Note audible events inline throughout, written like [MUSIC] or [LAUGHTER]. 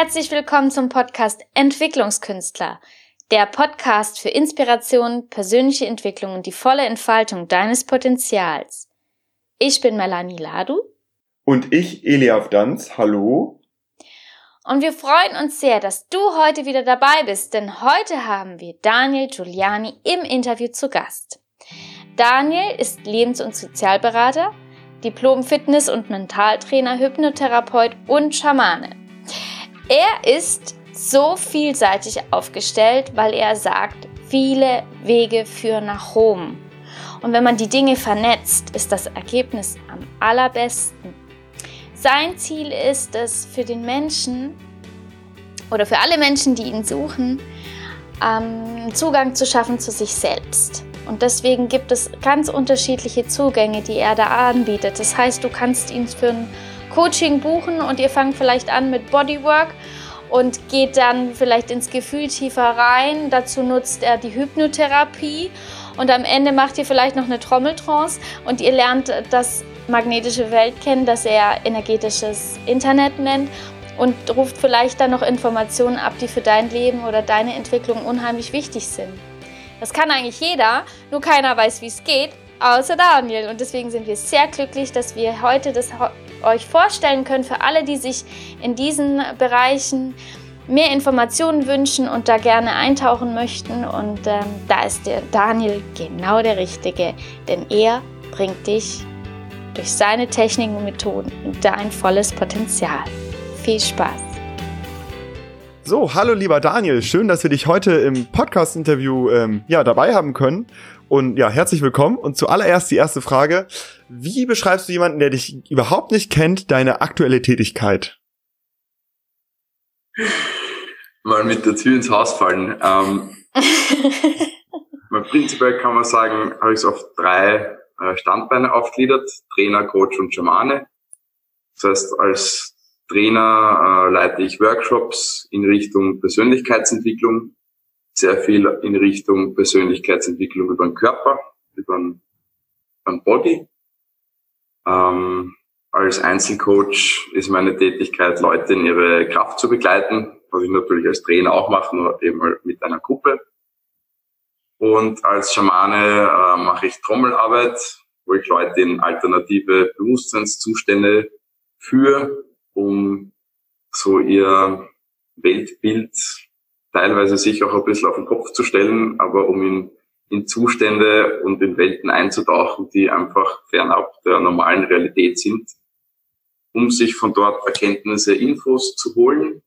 Herzlich willkommen zum Podcast Entwicklungskünstler, der Podcast für Inspiration, persönliche Entwicklung und die volle Entfaltung deines Potenzials. Ich bin Melanie Ladu. Und ich, Eliav Danz. Hallo. Und wir freuen uns sehr, dass du heute wieder dabei bist, denn heute haben wir Daniel Giuliani im Interview zu Gast. Daniel ist Lebens- und Sozialberater, Diplom-Fitness- und Mentaltrainer, Hypnotherapeut und Schamane. Er ist so vielseitig aufgestellt, weil er sagt, viele Wege führen nach Rom. Und wenn man die Dinge vernetzt, ist das Ergebnis am allerbesten. Sein Ziel ist es für den Menschen oder für alle Menschen, die ihn suchen, ähm, Zugang zu schaffen zu sich selbst. Und deswegen gibt es ganz unterschiedliche Zugänge, die er da anbietet. Das heißt, du kannst ihn für ein Coaching buchen und ihr fangt vielleicht an mit Bodywork und geht dann vielleicht ins Gefühl tiefer rein. Dazu nutzt er die Hypnotherapie und am Ende macht ihr vielleicht noch eine Trommeltrance und ihr lernt das magnetische Welt kennen, das er energetisches Internet nennt und ruft vielleicht dann noch Informationen ab, die für dein Leben oder deine Entwicklung unheimlich wichtig sind. Das kann eigentlich jeder, nur keiner weiß, wie es geht, außer Daniel. Und deswegen sind wir sehr glücklich, dass wir heute das euch vorstellen können für alle, die sich in diesen Bereichen mehr Informationen wünschen und da gerne eintauchen möchten. Und ähm, da ist der Daniel genau der Richtige, denn er bringt dich durch seine Techniken und Methoden in dein volles Potenzial. Viel Spaß! So, hallo lieber Daniel, schön, dass wir dich heute im Podcast-Interview ähm, ja, dabei haben können. Und ja, herzlich willkommen. Und zuallererst die erste Frage. Wie beschreibst du jemanden, der dich überhaupt nicht kennt, deine aktuelle Tätigkeit? Mal mit der Tür ins Haus fallen. Ähm, [LAUGHS] prinzipiell kann man sagen, habe ich es auf drei äh, Standbeine aufgliedert. Trainer, Coach und Schamane. Das heißt, als Trainer äh, leite ich Workshops in Richtung Persönlichkeitsentwicklung, sehr viel in Richtung Persönlichkeitsentwicklung über den Körper, über den, über den Body. Ähm, als Einzelcoach ist meine Tätigkeit, Leute in ihre Kraft zu begleiten, was ich natürlich als Trainer auch mache, nur eben mit einer Gruppe. Und als Schamane äh, mache ich Trommelarbeit, wo ich Leute in alternative Bewusstseinszustände führe, um so ihr Weltbild teilweise sich auch ein bisschen auf den Kopf zu stellen, aber um in, in Zustände und in Welten einzutauchen, die einfach fernab der normalen Realität sind, um sich von dort Erkenntnisse, Infos zu holen,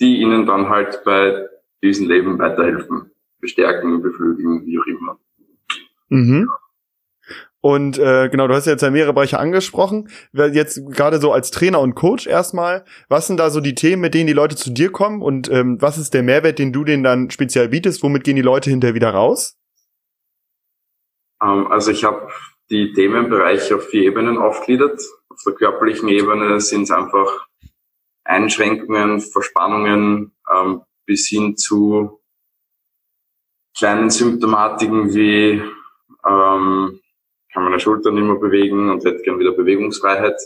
die ihnen dann halt bei diesem Leben weiterhelfen, bestärken, beflügeln, wie auch immer. Mhm. Und äh, genau, du hast jetzt ja mehrere Bereiche angesprochen. Jetzt gerade so als Trainer und Coach erstmal, was sind da so die Themen, mit denen die Leute zu dir kommen und ähm, was ist der Mehrwert, den du denen dann speziell bietest? Womit gehen die Leute hinterher wieder raus? Ähm, also ich habe die Themenbereiche auf vier Ebenen aufgliedert. Auf der körperlichen Ebene sind es einfach Einschränkungen, Verspannungen ähm, bis hin zu kleinen Symptomatiken wie ähm, kann meine Schultern nicht mehr bewegen und hätte gern wieder Bewegungsfreiheit.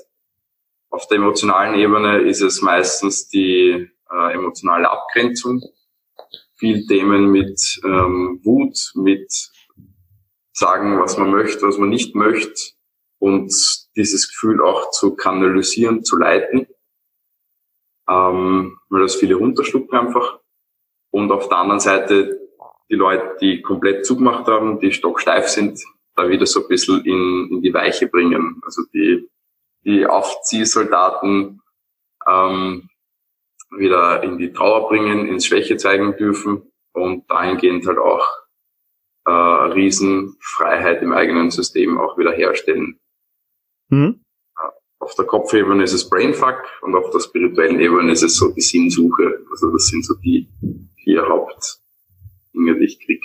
Auf der emotionalen Ebene ist es meistens die äh, emotionale Abgrenzung. Viel Themen mit ähm, Wut, mit sagen, was man möchte, was man nicht möchte und dieses Gefühl auch zu kanalisieren, zu leiten, ähm, weil das viele runterschlucken einfach. Und auf der anderen Seite die Leute, die komplett zugemacht haben, die stocksteif sind, da wieder so ein bisschen in, in die Weiche bringen. Also die, die Aufziehsoldaten ähm, wieder in die Trauer bringen, ins Schwäche zeigen dürfen und dahingehend halt auch äh, Riesenfreiheit im eigenen System auch wieder herstellen. Mhm. Auf der Kopfebene ist es Brainfuck und auf der spirituellen Ebene ist es so die Sinnsuche. Also das sind so die vier Hauptdinge, die ich krieg.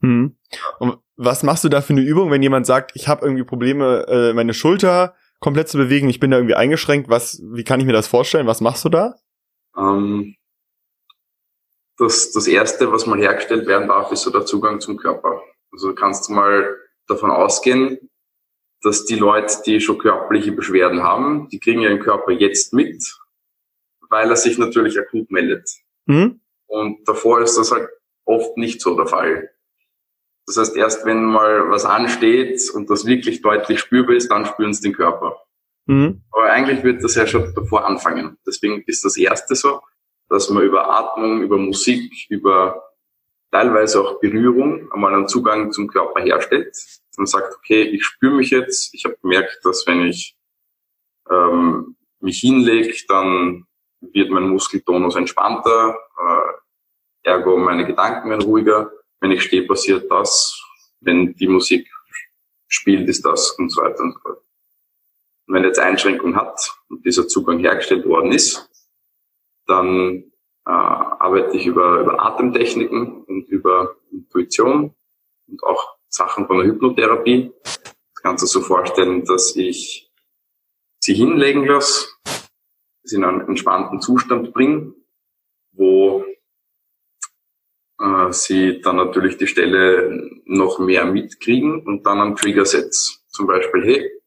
Mhm. Und was machst du da für eine Übung, wenn jemand sagt, ich habe irgendwie Probleme, äh, meine Schulter komplett zu bewegen, ich bin da irgendwie eingeschränkt, was, wie kann ich mir das vorstellen? Was machst du da? Ähm, das, das erste, was mal hergestellt werden darf, ist so der Zugang zum Körper. Also kannst du mal davon ausgehen, dass die Leute, die schon körperliche Beschwerden haben, die kriegen ihren Körper jetzt mit. weil er sich natürlich akut meldet. Mhm. Und davor ist das halt oft nicht so der Fall. Das heißt, erst wenn mal was ansteht und das wirklich deutlich spürbar ist, dann spüren sie den Körper. Mhm. Aber eigentlich wird das ja schon davor anfangen. Deswegen ist das Erste so, dass man über Atmung, über Musik, über teilweise auch Berührung einmal einen Zugang zum Körper herstellt. Und sagt, okay, ich spüre mich jetzt. Ich habe gemerkt, dass wenn ich ähm, mich hinlege, dann wird mein Muskeltonus entspannter, äh, ergo meine Gedanken werden ruhiger. Wenn ich stehe, passiert das. Wenn die Musik spielt, ist das und so weiter und so fort. Und wenn jetzt Einschränkung hat und dieser Zugang hergestellt worden ist, dann äh, arbeite ich über, über Atemtechniken und über Intuition und auch Sachen von der Hypnotherapie. Das du so vorstellen, dass ich sie hinlegen lasse, sie in einen entspannten Zustand bringen, wo äh, sie dann natürlich die Stelle noch mehr mitkriegen und dann einen Trigger setzt. Zum Beispiel, hey,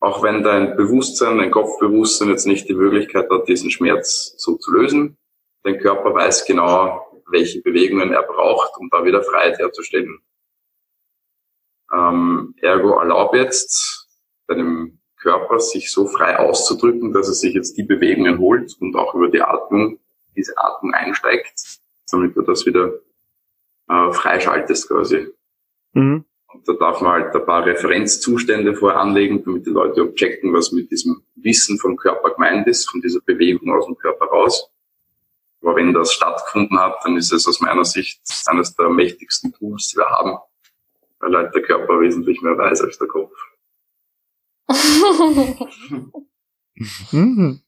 auch wenn dein Bewusstsein, dein Kopfbewusstsein jetzt nicht die Möglichkeit hat, diesen Schmerz so zu lösen, dein Körper weiß genau, welche Bewegungen er braucht, um da wieder Freiheit herzustellen. Ähm, ergo erlaub jetzt deinem Körper sich so frei auszudrücken, dass er sich jetzt die Bewegungen holt und auch über die Atmung, diese Atmung einsteigt, damit du das wieder äh, freischaltest quasi. Mhm. Und da darf man halt ein paar Referenzzustände vorher anlegen, damit die Leute auch checken, was mit diesem Wissen vom Körper gemeint ist, von dieser Bewegung aus dem Körper raus. Aber wenn das stattgefunden hat, dann ist es aus meiner Sicht eines der mächtigsten Tools, die wir haben, weil halt der Körper wesentlich mehr weiß als der Kopf. [LAUGHS] Mhm.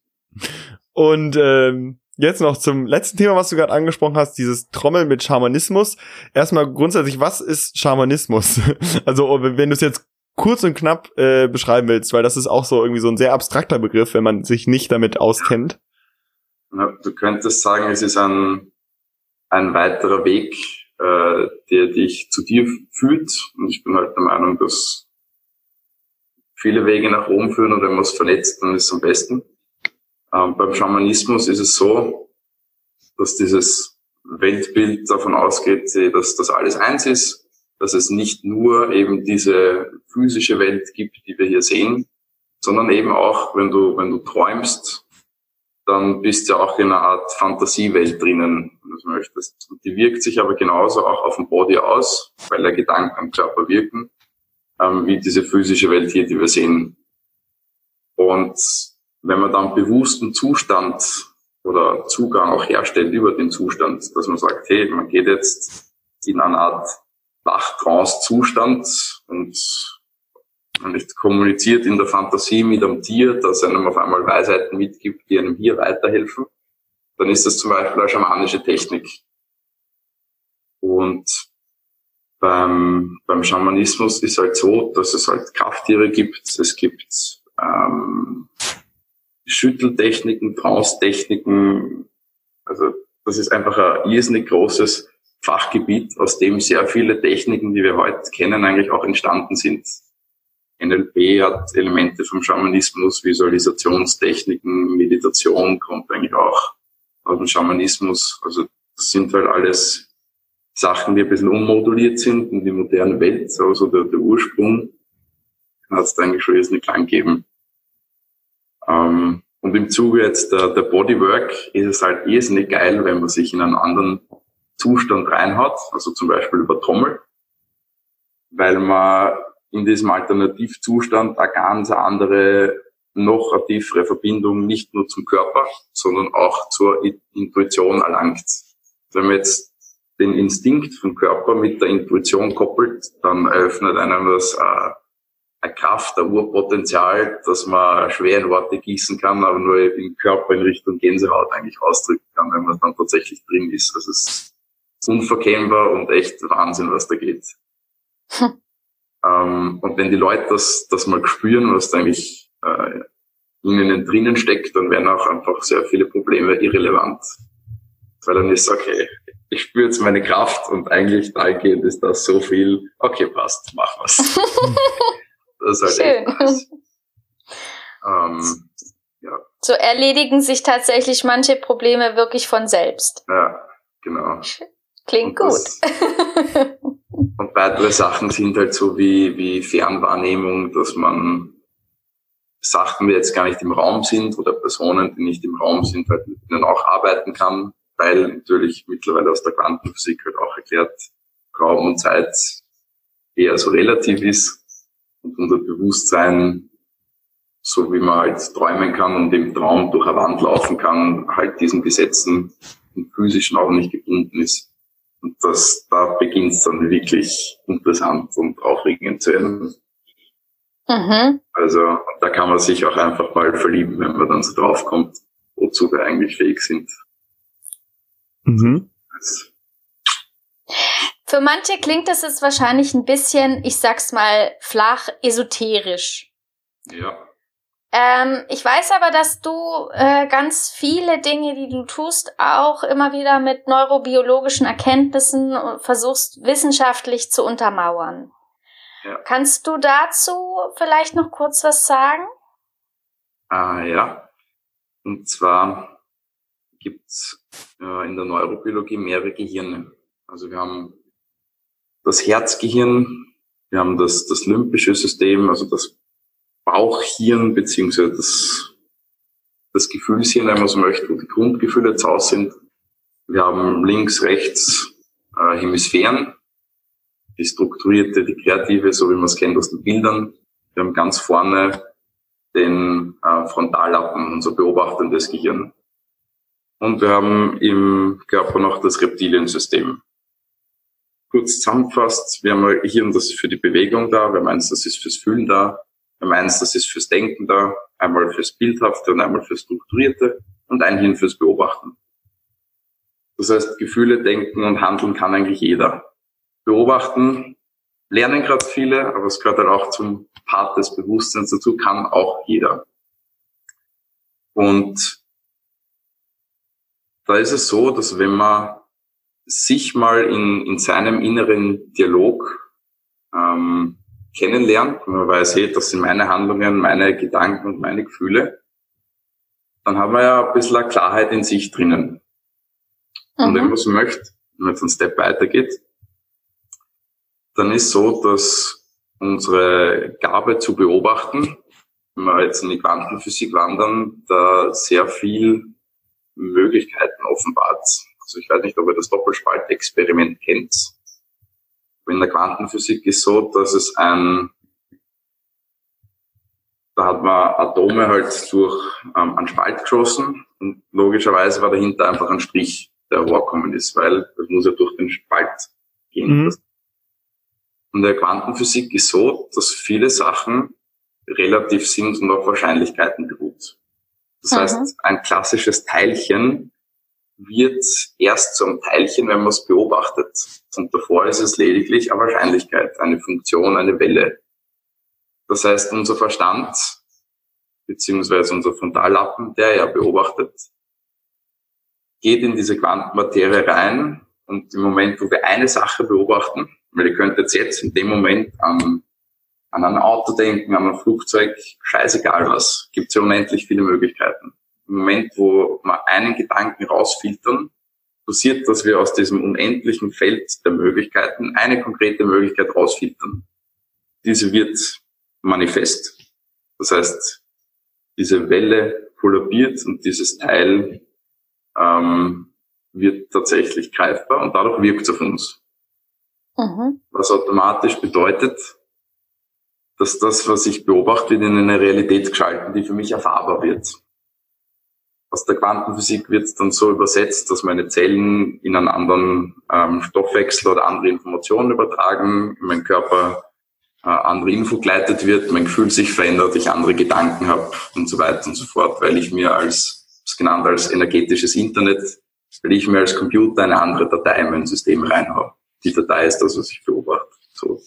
Und ähm, jetzt noch zum letzten Thema, was du gerade angesprochen hast, dieses Trommeln mit Schamanismus. Erstmal grundsätzlich, was ist Schamanismus? [LAUGHS] also wenn du es jetzt kurz und knapp äh, beschreiben willst, weil das ist auch so irgendwie so ein sehr abstrakter Begriff, wenn man sich nicht damit auskennt. Ja, du könntest sagen, es ist ein, ein weiterer Weg, äh, der dich zu dir führt. Und ich bin halt der Meinung, dass viele Wege nach oben führen und wenn man es vernetzt, dann ist es am besten. Ähm, beim Schamanismus ist es so, dass dieses Weltbild davon ausgeht, dass das alles eins ist, dass es nicht nur eben diese physische Welt gibt, die wir hier sehen, sondern eben auch, wenn du, wenn du träumst, dann bist du auch in einer Art Fantasiewelt drinnen, wenn du so möchtest. Und die wirkt sich aber genauso auch auf dem Body aus, weil der Gedanken am Körper wirken, ähm, wie diese physische Welt hier, die wir sehen. Und wenn man dann bewussten Zustand oder Zugang auch herstellt über den Zustand, dass man sagt, hey, man geht jetzt in eine Art Wachtrance-Zustand und man ist kommuniziert in der Fantasie mit einem Tier, das einem auf einmal Weisheiten mitgibt, die einem hier weiterhelfen, dann ist das zum Beispiel eine schamanische Technik. Und beim, beim Schamanismus ist halt so, dass es halt Krafttiere gibt, es gibt ähm, Schütteltechniken, Trance-Techniken. Also das ist einfach ein irrsinnig großes Fachgebiet, aus dem sehr viele Techniken, die wir heute kennen, eigentlich auch entstanden sind. NLP hat Elemente vom Schamanismus, Visualisationstechniken, Meditation kommt eigentlich auch aus dem Schamanismus. Also das sind halt alles Sachen, die ein bisschen ummoduliert sind in die moderne Welt. Also der, der Ursprung hat es eigentlich schon jetzt nicht lang gegeben. Ähm, und im Zuge jetzt der, der Bodywork ist es halt irrsinnig geil, wenn man sich in einen anderen Zustand reinhaut, also zum Beispiel über Trommel, weil man in diesem Alternativzustand eine ganz andere, noch eine tiefere Verbindung nicht nur zum Körper, sondern auch zur Intuition erlangt. Wenn man jetzt den Instinkt vom Körper mit der Intuition koppelt, dann eröffnet einem das äh, eine Kraft, ein Urpotenzial, dass man schwer in Worte gießen kann, aber nur im Körper in Richtung Gänsehaut eigentlich ausdrücken kann, wenn man dann tatsächlich drin ist. Das ist unverkennbar und echt Wahnsinn, was da geht. Hm. Ähm, und wenn die Leute das, das mal spüren, was da eigentlich äh, in ihnen drinnen steckt, dann werden auch einfach sehr viele Probleme irrelevant. Weil dann ist okay, ich spüre jetzt meine Kraft und eigentlich dahingehend ist das so viel, okay, passt, mach was. [LAUGHS] Das ist halt Schön. nice. [LAUGHS] ähm, ja, So erledigen sich tatsächlich manche Probleme wirklich von selbst. Ja, genau. Klingt und gut. Das, [LAUGHS] und weitere Sachen sind halt so wie, wie Fernwahrnehmung, dass man Sachen, die jetzt gar nicht im Raum sind oder Personen, die nicht im Raum sind, halt mit denen auch arbeiten kann, weil natürlich mittlerweile aus der Quantenphysik halt auch erklärt, Raum und Zeit eher so relativ ist und unser Bewusstsein, so wie man halt träumen kann und im Traum durch eine Wand laufen kann, halt diesen Gesetzen im physischen auch nicht gebunden ist. Und das, da beginnt es dann wirklich interessant und aufregend zu werden. Mhm. Also da kann man sich auch einfach mal verlieben, wenn man dann so draufkommt, wozu wir eigentlich fähig sind. Mhm. Für manche klingt das jetzt wahrscheinlich ein bisschen, ich sag's mal, flach esoterisch. Ja. Ähm, ich weiß aber, dass du äh, ganz viele Dinge, die du tust, auch immer wieder mit neurobiologischen Erkenntnissen versuchst, wissenschaftlich zu untermauern. Ja. Kannst du dazu vielleicht noch kurz was sagen? Ah, ja. Und zwar gibt's äh, in der Neurobiologie mehrere Gehirne. Also wir haben das Herzgehirn, wir haben das, das limbische System, also das Bauchhirn, beziehungsweise das, das Gefühlshirn, wenn man so möchte, wo die Grundgefühle zu Hause sind. Wir haben links, rechts äh, Hemisphären, die strukturierte, die kreative, so wie man es kennt aus den Bildern. Wir haben ganz vorne den äh, Frontallappen, unser beobachtendes Gehirn. Und wir haben im Körper noch das Reptiliensystem. Kurz zusammengefasst, wir haben ein Hirn, das ist für die Bewegung da, wir meinen, das ist fürs Fühlen da, wir meinen, das ist fürs Denken da, einmal fürs Bildhafte und einmal fürs Strukturierte. Und ein Hirn fürs Beobachten. Das heißt, Gefühle, Denken und Handeln kann eigentlich jeder. Beobachten, lernen gerade viele, aber es gehört halt auch zum Part des Bewusstseins dazu, kann auch jeder. Und da ist es so, dass wenn man sich mal in, in seinem inneren Dialog ähm, kennenlernt, wenn man weiß, hey, das sind meine Handlungen, meine Gedanken und meine Gefühle, dann haben wir ja ein bisschen Klarheit in sich drinnen. Mhm. Und wenn man so möchte, wenn man jetzt einen Step weitergeht, dann ist so, dass unsere Gabe zu beobachten, wenn wir jetzt in die Quantenphysik wandern, da sehr viel Möglichkeiten offenbart. Also ich weiß nicht, ob ihr das Doppelspaltexperiment kennt. In der Quantenphysik ist so, dass es ein, da hat man Atome halt durch ähm, einen Spalt geschossen und logischerweise war dahinter einfach ein Strich, der hervorkommen ist, weil das muss ja durch den Spalt gehen. Mhm. Und der Quantenphysik ist so, dass viele Sachen relativ sind und auf Wahrscheinlichkeiten beruht. Das mhm. heißt, ein klassisches Teilchen wird erst zum Teilchen, wenn man es beobachtet. Und davor ist es lediglich eine Wahrscheinlichkeit, eine Funktion, eine Welle. Das heißt, unser Verstand, beziehungsweise unser Frontallappen, der ja beobachtet, geht in diese Quantenmaterie rein und im Moment, wo wir eine Sache beobachten, weil ihr könnt jetzt, jetzt in dem Moment an, an ein Auto denken, an ein Flugzeug, scheißegal was, gibt es ja unendlich viele Möglichkeiten. Im Moment, wo wir einen Gedanken rausfiltern, passiert, dass wir aus diesem unendlichen Feld der Möglichkeiten eine konkrete Möglichkeit rausfiltern. Diese wird manifest. Das heißt, diese Welle kollabiert und dieses Teil ähm, wird tatsächlich greifbar und dadurch wirkt es auf uns. Mhm. Was automatisch bedeutet, dass das, was ich beobachte, wird in eine Realität geschalten, die für mich erfahrbar wird. Aus der Quantenphysik wird es dann so übersetzt, dass meine Zellen in einen anderen ähm, Stoffwechsel oder andere Informationen übertragen, mein Körper äh, andere Info geleitet wird, mein Gefühl sich verändert, ich andere Gedanken habe und so weiter und so fort, weil ich mir als, das genannt als energetisches Internet weil ich mir als Computer eine andere Datei in mein System reinhaue. Die Datei ist das, was ich beobachte. So.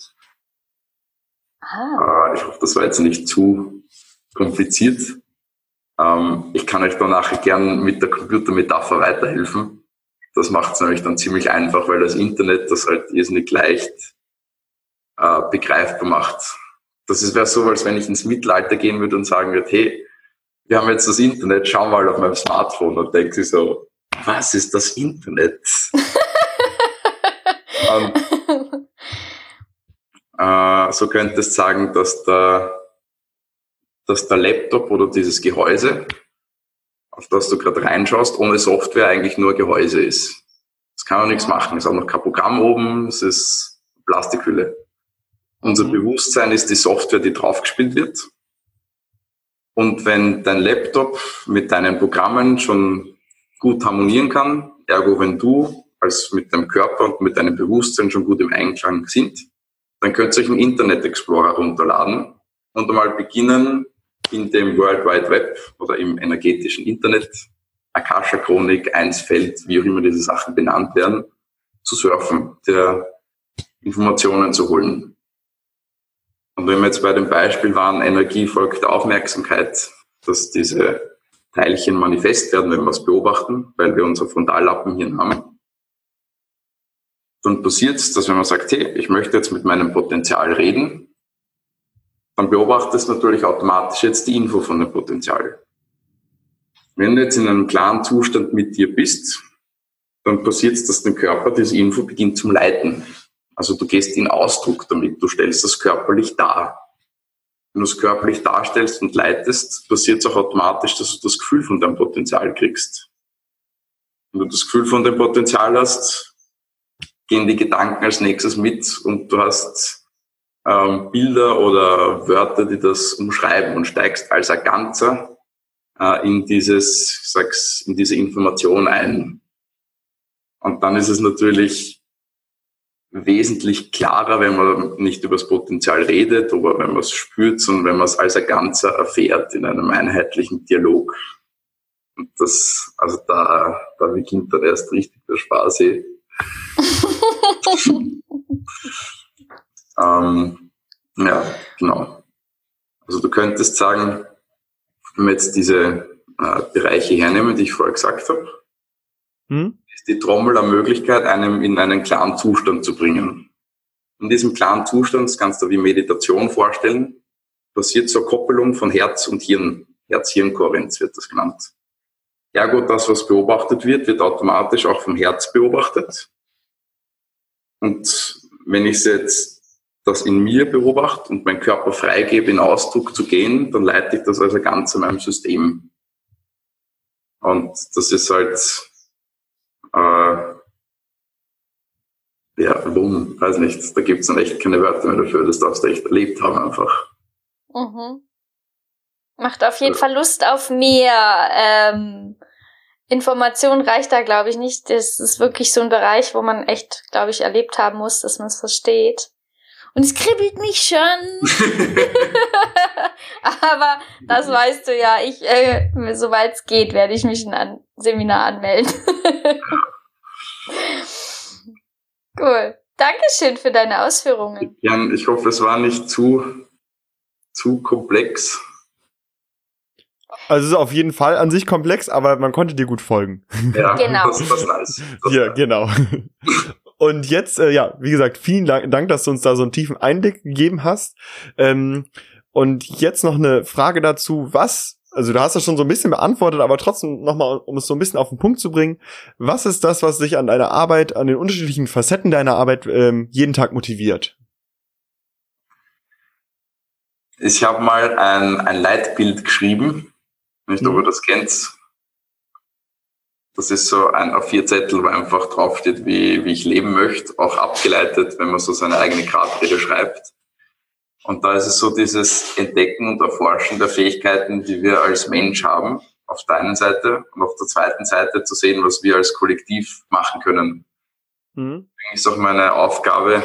Ah. Äh, ich hoffe, das war jetzt nicht zu kompliziert. Ähm, ich kann euch da nachher gern mit der Computermetapher weiterhelfen. Das macht es nämlich dann ziemlich einfach, weil das Internet das halt irrsinnig leicht äh, begreifbar macht. Das wäre so, als wenn ich ins Mittelalter gehen würde und sagen würde, hey, wir haben jetzt das Internet, schau mal auf meinem Smartphone und denkt sich so, was ist das Internet? und, [LAUGHS] äh, so könntest du sagen, dass der, dass der Laptop oder dieses Gehäuse, auf das du gerade reinschaust, ohne Software eigentlich nur Gehäuse ist. Es kann auch nichts machen. Es hat noch kein Programm oben, es ist Plastikhülle. Unser mhm. Bewusstsein ist die Software, die draufgespielt wird. Und wenn dein Laptop mit deinen Programmen schon gut harmonieren kann, ergo wenn du als mit deinem Körper und mit deinem Bewusstsein schon gut im Einklang sind, dann könnt ihr euch einen Internet Explorer runterladen und einmal beginnen, in dem World Wide Web oder im energetischen Internet, Akasha Chronik, Einsfeld, wie auch immer diese Sachen benannt werden, zu surfen, der Informationen zu holen. Und wenn wir jetzt bei dem Beispiel waren, Energie folgt Aufmerksamkeit, dass diese Teilchen manifest werden, wenn wir es beobachten, weil wir unser Frontallappenhirn haben, dann passiert es, dass wenn man sagt, hey, ich möchte jetzt mit meinem Potenzial reden, dann beobachtest du natürlich automatisch jetzt die Info von dem Potenzial. Wenn du jetzt in einem klaren Zustand mit dir bist, dann passiert es, dass dein Körper diese Info beginnt zum Leiten. Also du gehst in Ausdruck damit, du stellst das körperlich dar. Wenn du es körperlich darstellst und leitest, passiert es auch automatisch, dass du das Gefühl von deinem Potenzial kriegst. Wenn du das Gefühl von deinem Potenzial hast, gehen die Gedanken als nächstes mit und du hast ähm, Bilder oder Wörter, die das umschreiben und steigst als ein Ganzer äh, in dieses, sag's, in diese Information ein. Und dann ist es natürlich wesentlich klarer, wenn man nicht über das Potenzial redet, aber wenn man es spürt, sondern wenn man es als ein Ganzer erfährt in einem einheitlichen Dialog. Und das, also da, da beginnt dann erst richtig der Spaß. [LAUGHS] Ähm, ja, genau. Also du könntest sagen, wenn wir jetzt diese äh, Bereiche hernehmen, die ich vorher gesagt habe, hm? ist die Trommel eine Möglichkeit, einem in einen klaren Zustand zu bringen. In diesem klaren Zustand, das kannst du wie Meditation vorstellen, passiert so eine Koppelung von Herz und Hirn. Herz-Hirn-Kohärenz wird das genannt. Ergo, das, was beobachtet wird, wird automatisch auch vom Herz beobachtet. Und wenn ich jetzt das in mir beobachte und meinen Körper freigebe, in Ausdruck zu gehen, dann leite ich das also ganz in meinem System. Und das ist halt äh, ja, Wumm, weiß nicht, da gibt's dann echt keine Wörter mehr dafür, das darfst du echt erlebt haben einfach. Mhm. Macht auf jeden ja. Fall Lust auf mehr. Ähm, Information reicht da, glaube ich, nicht. Das ist wirklich so ein Bereich, wo man echt, glaube ich, erlebt haben muss, dass man es versteht. Und es kribbelt mich schon. [LAUGHS] Aber das weißt du ja. Ich, äh, soweit es geht, werde ich mich in ein Seminar anmelden. [LAUGHS] cool. Dankeschön für deine Ausführungen. Jan, ich hoffe, es war nicht zu, zu komplex. Also es ist auf jeden Fall an sich komplex, aber man konnte dir gut folgen. Ja, genau. Das, das nice. Das ja, genau. Und jetzt, äh, ja, wie gesagt, vielen Dank, dass du uns da so einen tiefen Einblick gegeben hast. Ähm, und jetzt noch eine Frage dazu, was, also du hast das schon so ein bisschen beantwortet, aber trotzdem nochmal, um es so ein bisschen auf den Punkt zu bringen, was ist das, was dich an deiner Arbeit, an den unterschiedlichen Facetten deiner Arbeit ähm, jeden Tag motiviert? Ich habe mal ein, ein Leitbild geschrieben, nicht, ob ihr das kennt. Das ist so ein A4 Zettel, wo einfach draufsteht, wie, wie ich leben möchte, auch abgeleitet, wenn man so seine eigene Grabrede schreibt. Und da ist es so dieses Entdecken und Erforschen der Fähigkeiten, die wir als Mensch haben, auf der einen Seite und auf der zweiten Seite zu sehen, was wir als Kollektiv machen können. Mhm. Ist auch meine Aufgabe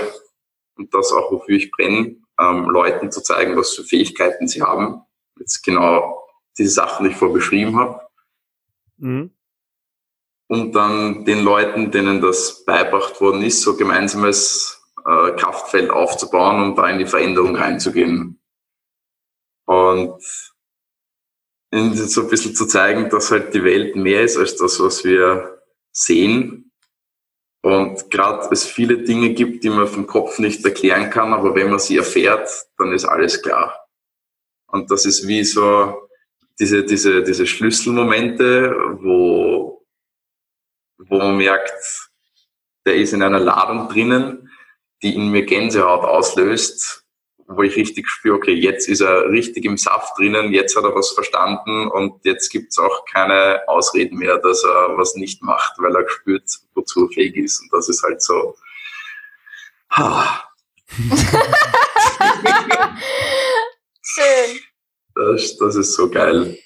und das auch, wofür ich brenne, ähm, Leuten zu zeigen, was für Fähigkeiten sie haben. Jetzt genau diese Sachen, die ich vorher beschrieben habe. Mhm und dann den Leuten, denen das beibracht worden ist, so gemeinsames äh, Kraftfeld aufzubauen und da in die Veränderung reinzugehen. Und so ein bisschen zu zeigen, dass halt die Welt mehr ist als das, was wir sehen. Und gerade es viele Dinge gibt, die man vom Kopf nicht erklären kann, aber wenn man sie erfährt, dann ist alles klar. Und das ist wie so diese, diese, diese Schlüsselmomente, wo, wo man merkt, der ist in einer Ladung drinnen, die in mir Gänsehaut auslöst, wo ich richtig spüre, okay, jetzt ist er richtig im Saft drinnen, jetzt hat er was verstanden und jetzt gibt's auch keine Ausreden mehr, dass er was nicht macht, weil er spürt, wozu er fähig ist. Und das ist halt so. [LAUGHS] Schön. Das, das ist so geil.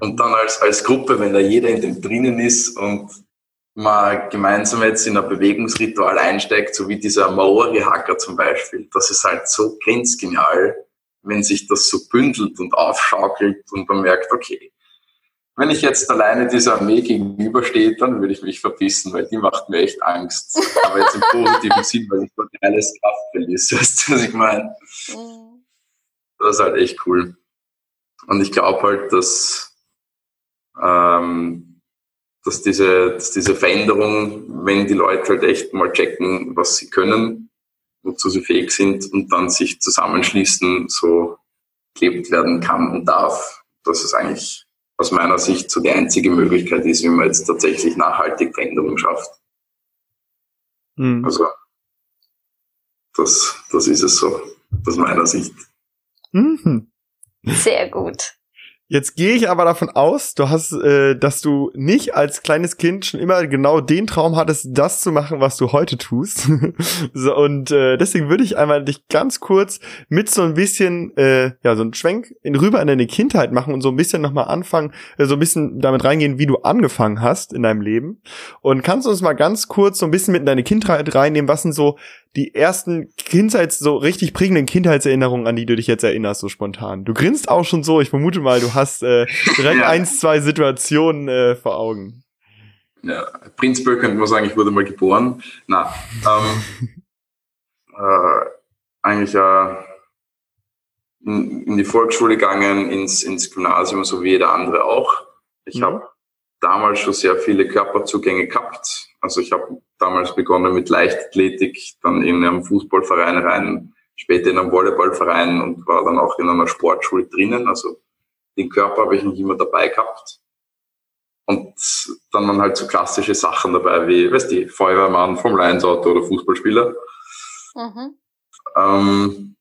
Und dann als, als Gruppe, wenn da jeder in dem drinnen ist und man gemeinsam jetzt in ein Bewegungsritual einsteigt, so wie dieser Maori-Hacker zum Beispiel, das ist halt so grenzgenial, wenn sich das so bündelt und aufschaukelt und man merkt, okay, wenn ich jetzt alleine dieser Armee gegenüberstehe, dann würde ich mich verbissen, weil die macht mir echt Angst. Aber jetzt im positiven Sinn, weil ich dort alles Kraft verliere. [LAUGHS] Weißt du, was ich meine? Mhm. Das ist halt echt cool. Und ich glaube halt, dass ähm, dass diese, dass diese Veränderung, wenn die Leute halt echt mal checken, was sie können, wozu sie fähig sind und dann sich zusammenschließen, so gelebt werden kann und darf, dass es eigentlich aus meiner Sicht so die einzige Möglichkeit ist, wie man jetzt tatsächlich nachhaltig Veränderung schafft. Mhm. Also, das, das ist es so, aus meiner Sicht. Mhm. Sehr gut. Jetzt gehe ich aber davon aus, du hast, äh, dass du nicht als kleines Kind schon immer genau den Traum hattest, das zu machen, was du heute tust. [LAUGHS] so, und äh, deswegen würde ich einmal dich ganz kurz mit so ein bisschen, äh, ja, so ein Schwenk in, rüber in deine Kindheit machen und so ein bisschen nochmal anfangen, äh, so ein bisschen damit reingehen, wie du angefangen hast in deinem Leben. Und kannst du uns mal ganz kurz so ein bisschen mit in deine Kindheit reinnehmen, was sind so die ersten Kindheits, so richtig prägenden Kindheitserinnerungen, an die du dich jetzt erinnerst, so spontan. Du grinst auch schon so, ich vermute mal, du hast äh, direkt ja. eins, zwei Situationen äh, vor Augen. Ja, prinzipiell könnte man sagen, ich wurde mal geboren. Na, ähm, [LAUGHS] äh, eigentlich äh, in, in, die Volksschule gegangen, ins, ins Gymnasium, so wie jeder andere auch. Ich mhm. habe damals schon sehr viele Körperzugänge gehabt. Also ich habe damals begonnen mit Leichtathletik, dann in einem Fußballverein rein, später in einem Volleyballverein und war dann auch in einer Sportschule drinnen. Also den Körper habe ich nicht immer dabei gehabt. Und dann waren halt so klassische Sachen dabei, wie, weißt du, Feuerwehrmann, Formel 1 Auto oder Fußballspieler. Mhm. Ähm,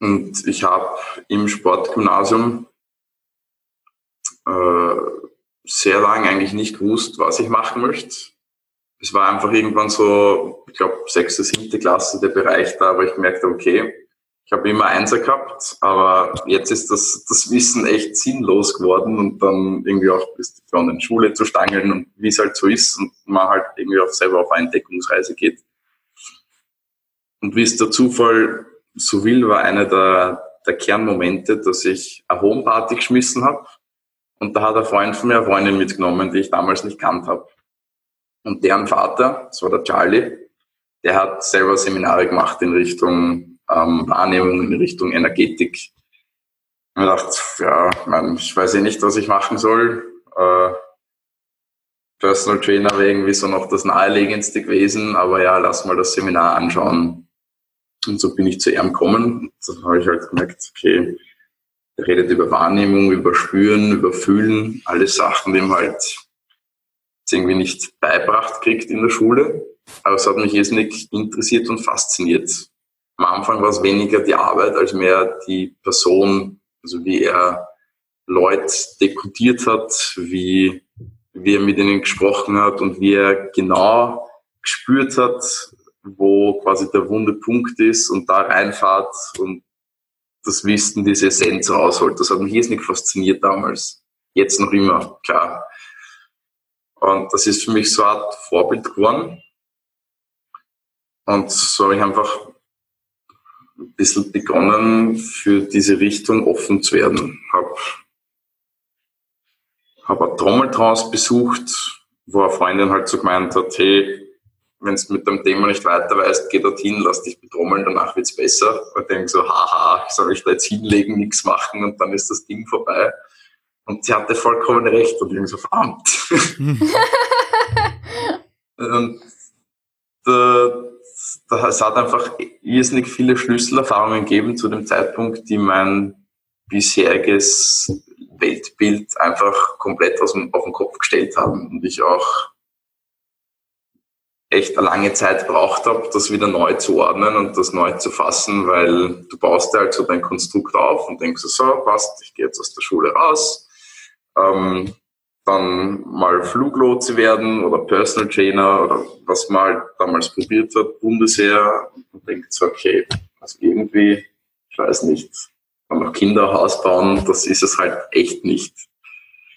und ich habe im Sportgymnasium äh, sehr lange eigentlich nicht gewusst, was ich machen möchte es war einfach irgendwann so, ich glaube, sechste, siebte Klasse der Bereich da, wo ich merkte, okay, ich habe immer Einser gehabt, aber jetzt ist das, das Wissen echt sinnlos geworden und dann irgendwie auch bis von der Schule zu stangeln und wie es halt so ist und man halt irgendwie auch selber auf eine Entdeckungsreise geht. Und wie es der Zufall so will, war einer der, der Kernmomente, dass ich eine Homeparty geschmissen habe und da hat ein Freund von mir eine Freundin mitgenommen, die ich damals nicht kannt habe. Und deren Vater, das war der Charlie, der hat selber Seminare gemacht in Richtung ähm, Wahrnehmung, in Richtung Energetik. Und ich dachte, ja, man, ich weiß eh nicht, was ich machen soll. Äh, Personal Trainer wäre irgendwie so noch das naheliegendste gewesen, aber ja, lass mal das Seminar anschauen. Und so bin ich zu ihm gekommen. Da habe ich halt gemerkt, okay, er redet über Wahrnehmung, über Spüren, über Fühlen, alle Sachen, die ihm halt irgendwie nicht beibracht kriegt in der Schule. Aber es hat mich irrsinnig interessiert und fasziniert. Am Anfang war es weniger die Arbeit als mehr die Person, also wie er Leute dekodiert hat, wie, wie er mit ihnen gesprochen hat und wie er genau gespürt hat, wo quasi der wunde Punkt ist und da reinfahrt und das Wissen, diese Essenz rausholt. Das hat mich irrsinnig fasziniert damals. Jetzt noch immer, klar. Und das ist für mich so eine Art Vorbild geworden. Und so habe ich einfach ein bisschen begonnen, für diese Richtung offen zu werden. Habe hab eine Trommeltrance besucht, wo eine Freundin halt so gemeint hat, hey, wenn du mit dem Thema nicht weiter weißt, geh dorthin, lass dich betrommeln, danach wird's besser. Und denke so, haha, soll ich da jetzt hinlegen, nichts machen und dann ist das Ding vorbei. Und sie hatte vollkommen recht und irgendwie so, verdammt. [LAUGHS] und da, da, es hat einfach irrsinnig viele Schlüsselerfahrungen gegeben zu dem Zeitpunkt, die mein bisheriges Weltbild einfach komplett aus dem, auf den Kopf gestellt haben und ich auch echt eine lange Zeit braucht habe, das wieder neu zu ordnen und das neu zu fassen, weil du baust halt so dein Konstrukt auf und denkst so, passt, ich gehe jetzt aus der Schule raus, ähm, dann mal Fluglotse werden oder Personal Trainer oder was man halt damals probiert hat, Bundesheer und denkt so, okay, also irgendwie, ich weiß nicht, dann noch Kinderhaus bauen, das ist es halt echt nicht.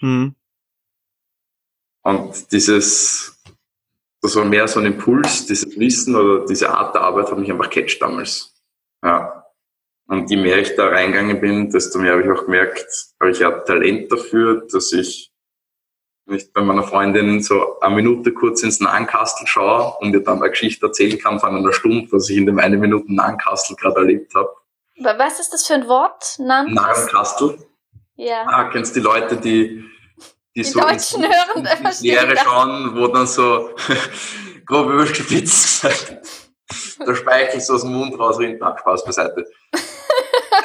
Mhm. Und dieses, das war mehr so ein Impuls, dieses Wissen oder diese Art der Arbeit hat mich einfach catcht damals. Und je mehr ich da reingegangen bin, desto mehr habe ich auch gemerkt, habe ich ja Talent dafür, dass ich nicht bei meiner Freundin so eine Minute kurz ins Nahenkastel schaue und ihr dann eine Geschichte erzählen kann von einer Stunde, was ich in dem eine Minuten Nahenkastel gerade erlebt habe. Was ist das für ein Wort? Nahenkastel? Ja. Ah, kennst du die Leute, die die, die so Deutschen in, hören, in, in Lehre schauen, wo dann so [LAUGHS] grob überspitzt [LAUGHS] der Speichel so aus dem Mund rausrinnt. Na, Spaß beiseite.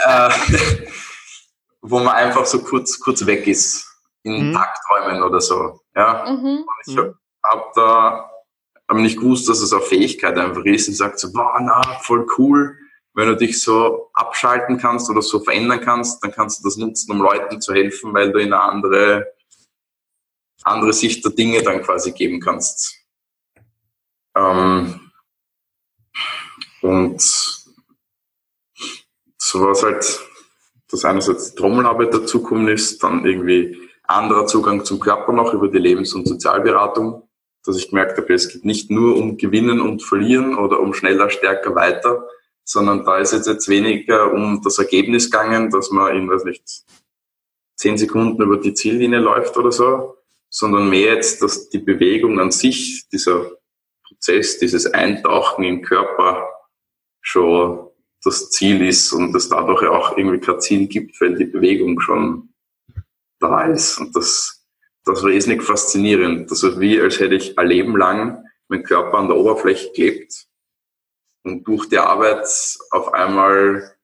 Äh, [LAUGHS] wo man einfach so kurz, kurz weg ist. In mhm. Tagträumen oder so. Ja. Mhm. ich habe hab da hab nicht gewusst, dass es auch Fähigkeit einfach ist und sagt so, boah, na, voll cool. Wenn du dich so abschalten kannst oder so verändern kannst, dann kannst du das nutzen, um Leuten zu helfen, weil du in eine andere andere Sicht der Dinge dann quasi geben kannst. Ähm, und so was halt, dass einerseits Trommelarbeit dazukommen ist, dann irgendwie anderer Zugang zum Körper noch über die Lebens- und Sozialberatung, dass ich gemerkt habe, es geht nicht nur um Gewinnen und Verlieren oder um schneller, stärker, weiter, sondern da ist jetzt, jetzt weniger um das Ergebnis gegangen, dass man in, weiß nicht, zehn Sekunden über die Ziellinie läuft oder so, sondern mehr jetzt, dass die Bewegung an sich, dieser Prozess, dieses Eintauchen im Körper schon das Ziel ist und es dadurch auch irgendwie kein Ziel gibt, weil die Bewegung schon da ist. Und das, das war wesentlich faszinierend. Das war wie, als hätte ich ein Leben lang mein Körper an der Oberfläche gelebt und durch die Arbeit auf einmal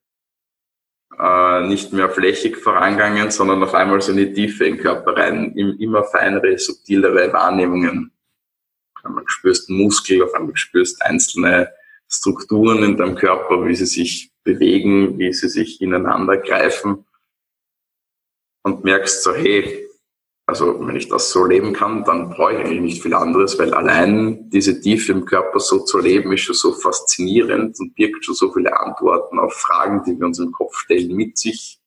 äh, nicht mehr flächig vorangegangen, sondern auf einmal so in die Tiefe im Körper rein, immer feinere, subtilere Wahrnehmungen. Auf einmal spürst Muskel, auf einmal spürst einzelne Strukturen in deinem Körper, wie sie sich bewegen, wie sie sich ineinander greifen und merkst so, hey, also wenn ich das so leben kann, dann brauche ich eigentlich nicht viel anderes, weil allein diese Tiefe im Körper so zu leben, ist schon so faszinierend und birgt schon so viele Antworten auf Fragen, die wir uns im Kopf stellen, mit sich,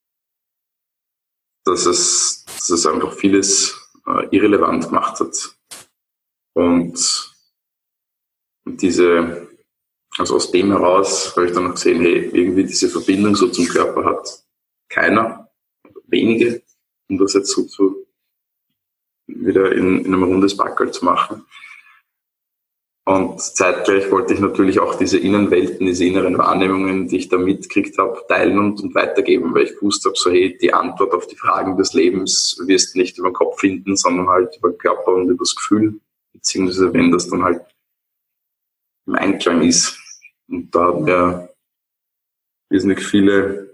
dass es, dass es einfach vieles äh, irrelevant gemacht hat. Und, und diese, also aus dem heraus habe ich dann noch gesehen, hey, irgendwie diese Verbindung so zum Körper hat keiner, wenige, um das jetzt so zu wieder in, in einem rundes Backel zu machen. Und zeitgleich wollte ich natürlich auch diese Innenwelten, diese inneren Wahrnehmungen, die ich da mitgekriegt habe, teilen und, und weitergeben, weil ich gewusst habe, so hey, die Antwort auf die Fragen des Lebens wirst du nicht über den Kopf finden, sondern halt über den Körper und über das Gefühl, beziehungsweise wenn das dann halt im Einklang ist. Und da haben mir wesentlich viele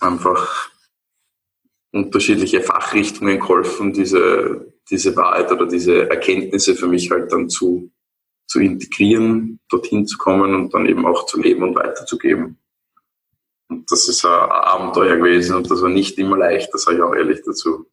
einfach unterschiedliche Fachrichtungen geholfen, diese, diese Wahrheit oder diese Erkenntnisse für mich halt dann zu, zu integrieren, dorthin zu kommen und dann eben auch zu leben und weiterzugeben. Und das ist ein Abenteuer gewesen und das war nicht immer leicht, das sage ich auch ehrlich dazu.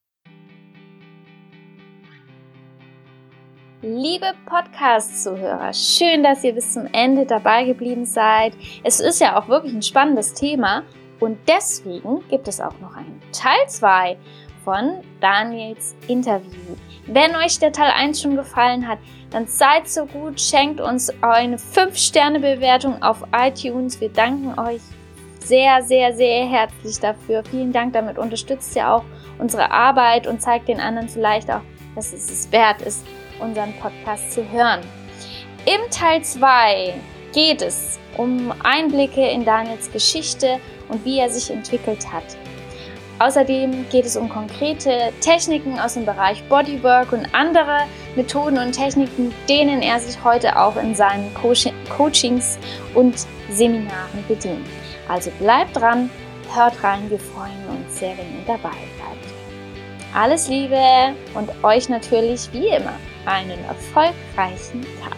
Liebe Podcast-Zuhörer, schön, dass ihr bis zum Ende dabei geblieben seid. Es ist ja auch wirklich ein spannendes Thema und deswegen gibt es auch noch einen Teil 2 von Daniels Interview. Wenn euch der Teil 1 schon gefallen hat, dann seid so gut, schenkt uns eine 5-Sterne-Bewertung auf iTunes. Wir danken euch sehr, sehr, sehr herzlich dafür. Vielen Dank, damit unterstützt ihr auch unsere Arbeit und zeigt den anderen vielleicht auch, dass es es wert ist, unseren Podcast zu hören. Im Teil 2 geht es um Einblicke in Daniels Geschichte und wie er sich entwickelt hat. Außerdem geht es um konkrete Techniken aus dem Bereich Bodywork und andere Methoden und Techniken, denen er sich heute auch in seinen Co Coachings und Seminaren bedient. Also bleibt dran, hört rein, wir freuen uns sehr, wenn ihr dabei bleibt. Alles Liebe und euch natürlich wie immer einen erfolgreichen Tag.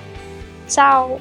Ciao!